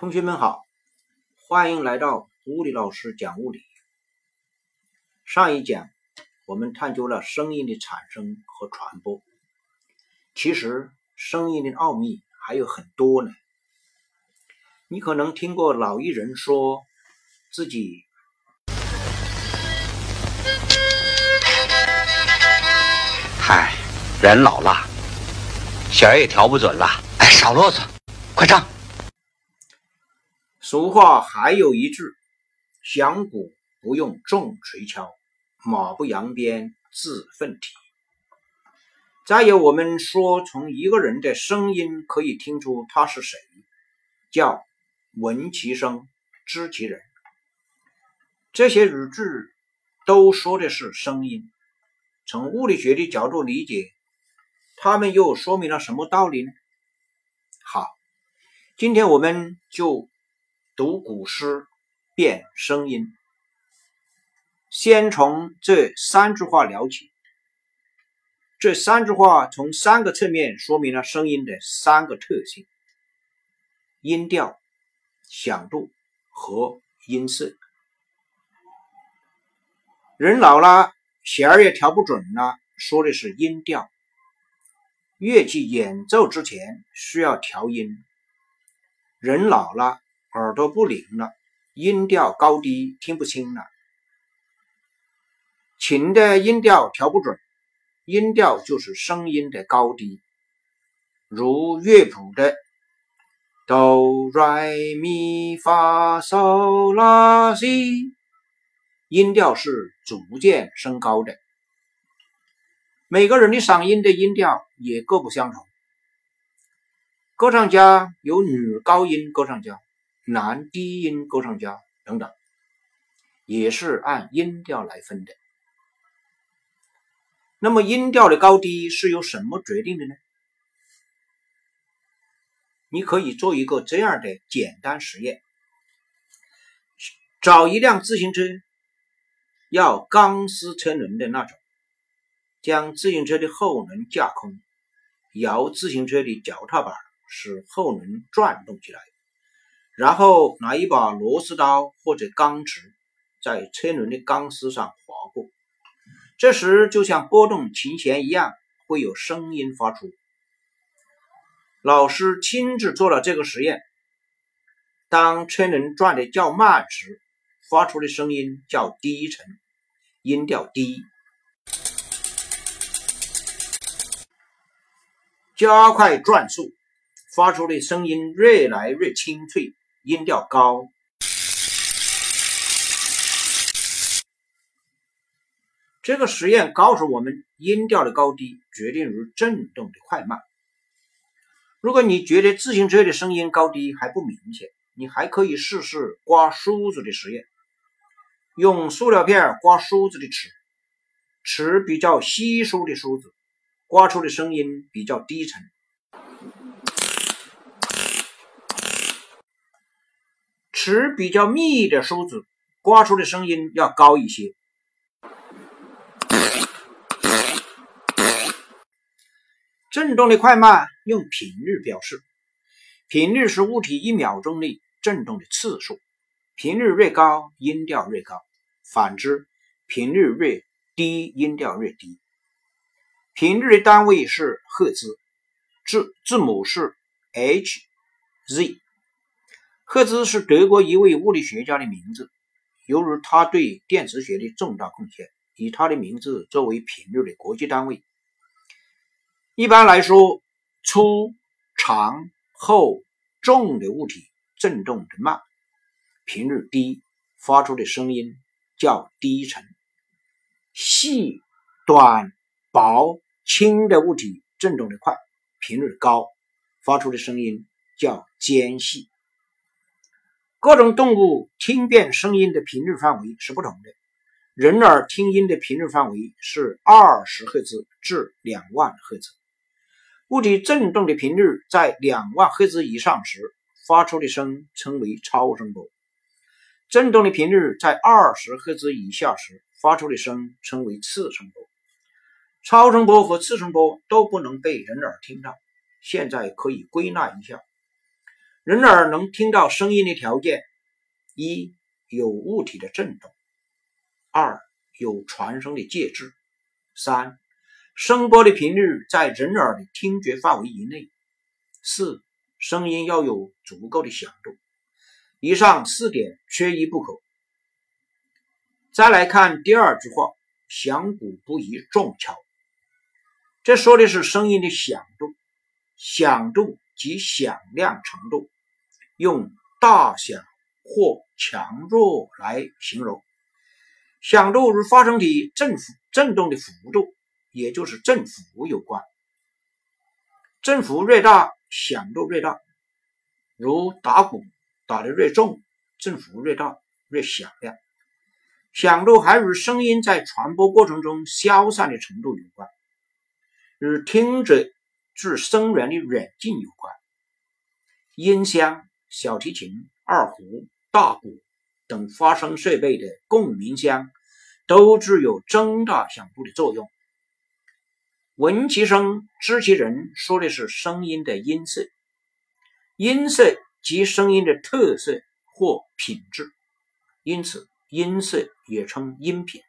同学们好，欢迎来到物理老师讲物理。上一讲我们探究了声音的产生和传播，其实声音的奥秘还有很多呢。你可能听过老艺人说自己，嗨，人老了，弦儿也调不准了。哎，少啰嗦，快唱。俗话还有一句：“响鼓不用重锤敲，马不扬鞭自奋蹄。”再有，我们说从一个人的声音可以听出他是谁，叫“闻其声，知其人”。这些语句都说的是声音。从物理学的角度理解，他们又说明了什么道理呢？好，今天我们就。读古诗，变声音。先从这三句话聊起。这三句话从三个侧面说明了声音的三个特性：音调、响度和音色。人老了，弦儿也调不准了，说的是音调。乐器演奏之前需要调音。人老了。耳朵不灵了，音调高低听不清了。琴的音调调不准，音调就是声音的高低。如乐谱的哆来咪发嗦拉西，音调是逐渐升高的。每个人的嗓音的音调也各不相同。歌唱家有女高音歌唱家。男低音歌唱家等等，也是按音调来分的。那么音调的高低是由什么决定的呢？你可以做一个这样的简单实验：找一辆自行车，要钢丝车轮的那种，将自行车的后轮架空，摇自行车的脚踏板，使后轮转动起来。然后拿一把螺丝刀或者钢尺，在车轮的钢丝上划过，这时就像拨动琴弦一样，会有声音发出。老师亲自做了这个实验，当车轮转的较慢时，发出的声音较低沉，音调低；加快转速，发出的声音越来越清脆。音调高，这个实验告诉我们，音调的高低决定于振动的快慢。如果你觉得自行车的声音高低还不明显，你还可以试试刮梳子的实验。用塑料片刮梳子的齿，齿比较稀疏的梳子，刮出的声音比较低沉。齿比较密的梳子，刮出的声音要高一些。振动的快慢用频率表示，频率是物体一秒钟内振动的次数，频率越高，音调越高；反之，频率越低，音调越低。频率的单位是赫兹，字字母是 H Z。赫兹是德国一位物理学家的名字，由于他对电磁学的重大贡献，以他的名字作为频率的国际单位。一般来说，粗、长、厚、重的物体振动的慢，频率低，发出的声音较低沉；细、短、薄、轻的物体振动的快，频率高，发出的声音较尖细。各种动物听辨声音的频率范围是不同的。人耳听音的频率范围是二十赫兹至两万赫兹。物体振动的频率在两万赫兹以上时，发出的声称为超声波；振动的频率在二十赫兹以下时，发出的声称为次声波。超声波和次声波都不能被人耳听到。现在可以归纳一下。人耳能听到声音的条件：一有物体的振动；二有传声的介质；三声波的频率在人耳的听觉范围以内；四声音要有足够的响度。以上四点缺一不可。再来看第二句话：“响鼓不宜重敲。”这说的是声音的响度，响度及响亮程度，用大响或强弱来形容。响度与发声体振幅振动的幅度，也就是振幅有关。振幅越大，响度越大。如打鼓。打得越重，振幅越大，越响亮。响度还与声音在传播过程中消散的程度有关，与听者至声源的远近有关。音箱、小提琴、二胡、大鼓等发声设备的共鸣箱都具有增大响度的作用。闻其声，知其人，说的是声音的音色，音色。及声音的特色或品质，因此音色也称音品。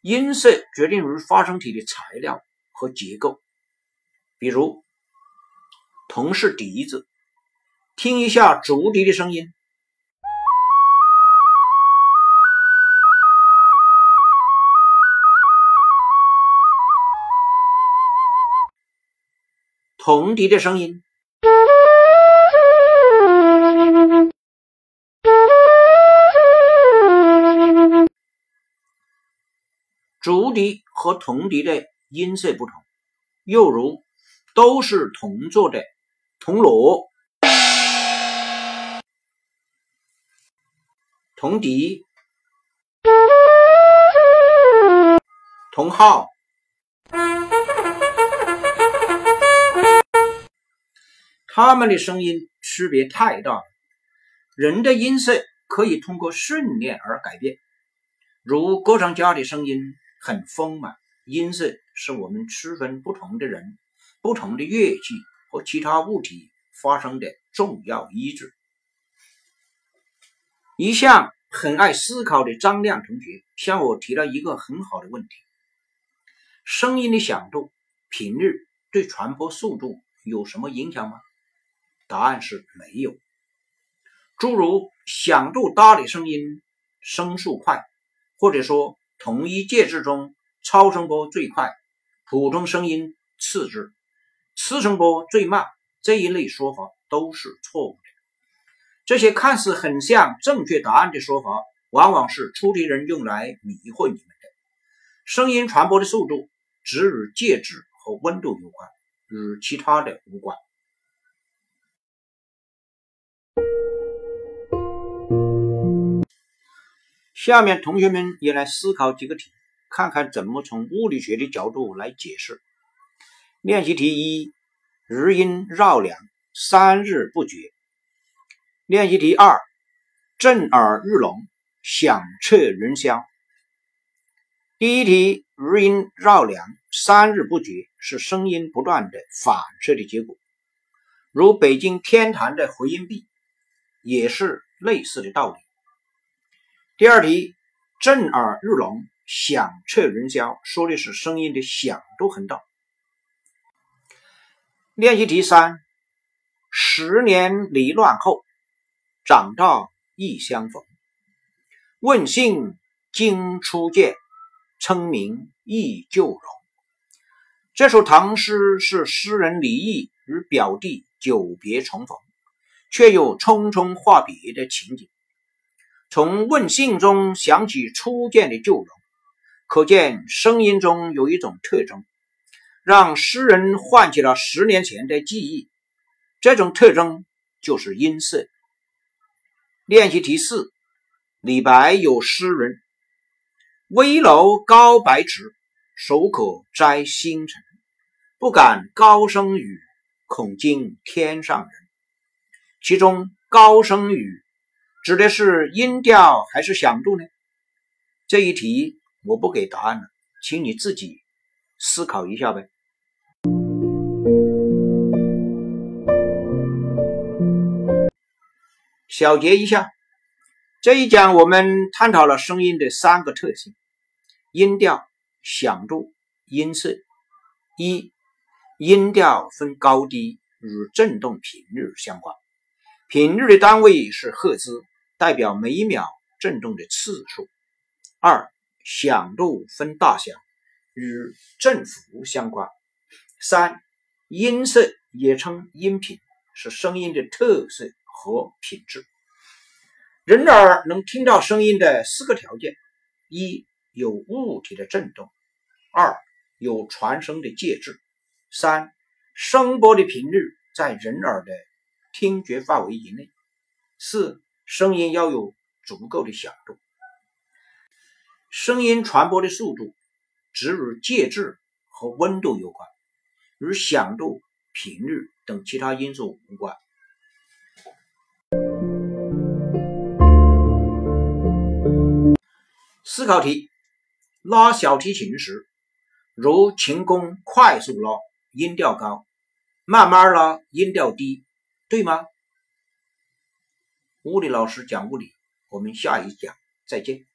音色决定于发声体的材料和结构，比如铜是笛子，听一下竹笛的声音，铜笛的声音。竹笛和铜笛的音色不同，又如都是铜做的铜锣、铜笛、同号，他们的声音区别太大了。人的音色可以通过训练而改变，如歌唱家的声音。很丰满，音色是我们区分不同的人、不同的乐器和其他物体发生的重要依据。一向很爱思考的张亮同学向我提了一个很好的问题：声音的响度、频率对传播速度有什么影响吗？答案是没有。诸如响度大的声音，声速快，或者说。同一介质中，超声波最快，普通声音次之，次声波最慢。这一类说法都是错误。这些看似很像正确答案的说法，往往是出题人用来迷惑你们的。声音传播的速度只与介质和温度有关，与其他的无关。下面同学们也来思考几个题，看看怎么从物理学的角度来解释。练习题一：日音绕梁，三日不绝。练习题二：震耳欲聋，响彻云霄。第一题，余音绕梁，三日不绝，是声音不断的反射的结果，如北京天坛的回音壁，也是类似的道理。第二题，震耳欲聋，响彻云霄，说的是声音的响度很大。练习题三，十年离乱后，长大亦相逢。问姓今初见，称名忆旧容。这首唐诗是诗人李益与表弟久别重逢，却又匆匆话别的情景。从问信中想起初见的旧容，可见声音中有一种特征，让诗人唤起了十年前的记忆。这种特征就是音色。练习题四，李白有诗云：“危楼高百尺，手可摘星辰。不敢高声语，恐惊天上人。”其中高声语。指的是音调还是响度呢？这一题我不给答案了，请你自己思考一下呗。小结一下，这一讲我们探讨了声音的三个特性：音调、响度、音色。一、音调分高低，与振动频率相关。频率的单位是赫兹，代表每秒振动的次数。二、响度分大小，与振幅相关。三、音色也称音频，是声音的特色。和品质，人耳能听到声音的四个条件：一、有物体的振动；二、有传声的介质；三、声波的频率在人耳的听觉范围以内；四、声音要有足够的响度。声音传播的速度只与介质和温度有关，与响度、频率等其他因素无关。思考题：拉小提琴时，如琴弓快速拉，音调高；慢慢拉，音调低，对吗？物理老师讲物理，我们下一讲再见。